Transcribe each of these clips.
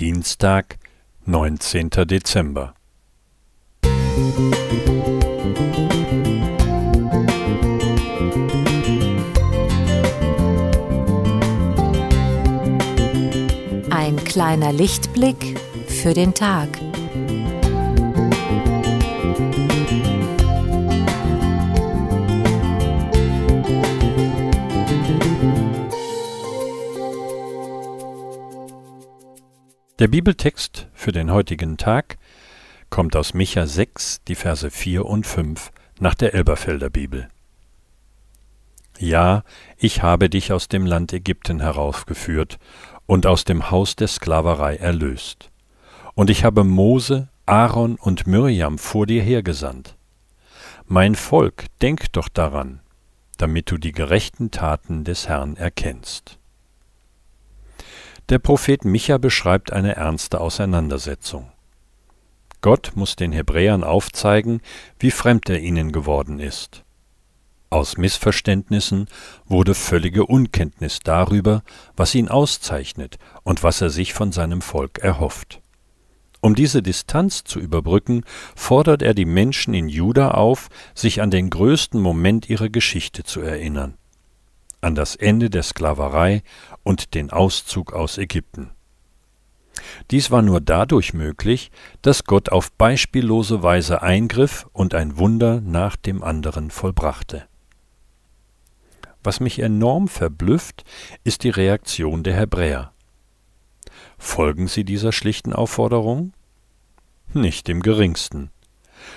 Dienstag, neunzehnter Dezember. Ein kleiner Lichtblick für den Tag. Der Bibeltext für den heutigen Tag kommt aus Micha 6, die Verse 4 und 5 nach der Elberfelder Bibel. Ja, ich habe dich aus dem Land Ägypten heraufgeführt und aus dem Haus der Sklaverei erlöst. Und ich habe Mose, Aaron und Miriam vor dir hergesandt. Mein Volk, denk doch daran, damit du die gerechten Taten des Herrn erkennst. Der Prophet Micha beschreibt eine ernste Auseinandersetzung. Gott muss den Hebräern aufzeigen, wie fremd er ihnen geworden ist. Aus Missverständnissen wurde völlige Unkenntnis darüber, was ihn auszeichnet und was er sich von seinem Volk erhofft. Um diese Distanz zu überbrücken, fordert er die Menschen in Juda auf, sich an den größten Moment ihrer Geschichte zu erinnern an das Ende der Sklaverei und den Auszug aus Ägypten. Dies war nur dadurch möglich, dass Gott auf beispiellose Weise eingriff und ein Wunder nach dem anderen vollbrachte. Was mich enorm verblüfft, ist die Reaktion der Hebräer. Folgen sie dieser schlichten Aufforderung? Nicht im geringsten.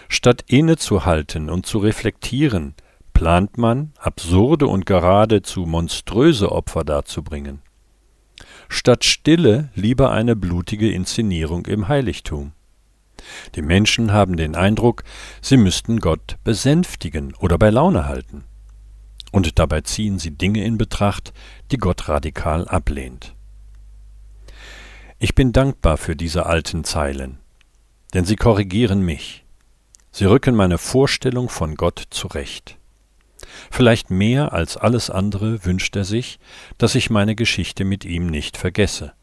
Statt innezuhalten und zu reflektieren, plant man, absurde und geradezu monströse Opfer darzubringen. Statt Stille lieber eine blutige Inszenierung im Heiligtum. Die Menschen haben den Eindruck, sie müssten Gott besänftigen oder bei Laune halten. Und dabei ziehen sie Dinge in Betracht, die Gott radikal ablehnt. Ich bin dankbar für diese alten Zeilen, denn sie korrigieren mich. Sie rücken meine Vorstellung von Gott zurecht. Vielleicht mehr als alles andere wünscht er sich, dass ich meine Geschichte mit ihm nicht vergesse.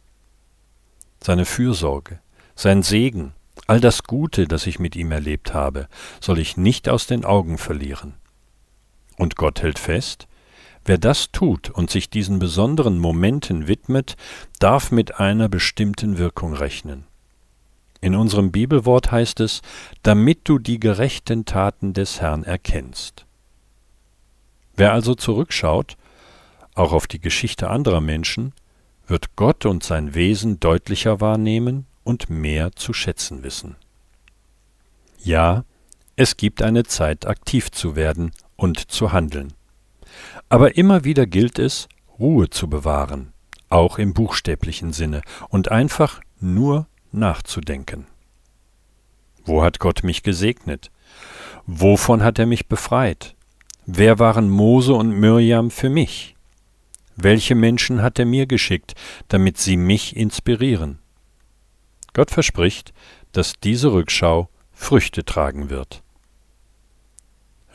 Seine Fürsorge, sein Segen, all das Gute, das ich mit ihm erlebt habe, soll ich nicht aus den Augen verlieren. Und Gott hält fest, wer das tut und sich diesen besonderen Momenten widmet, darf mit einer bestimmten Wirkung rechnen. In unserem Bibelwort heißt es, damit du die gerechten Taten des Herrn erkennst. Wer also zurückschaut, auch auf die Geschichte anderer Menschen, wird Gott und sein Wesen deutlicher wahrnehmen und mehr zu schätzen wissen. Ja, es gibt eine Zeit, aktiv zu werden und zu handeln. Aber immer wieder gilt es, Ruhe zu bewahren, auch im buchstäblichen Sinne, und einfach nur nachzudenken. Wo hat Gott mich gesegnet? Wovon hat er mich befreit? Wer waren Mose und Mirjam für mich? Welche Menschen hat er mir geschickt, damit sie mich inspirieren? Gott verspricht, dass diese Rückschau Früchte tragen wird.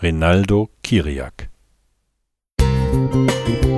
Rinaldo Kiriak Musik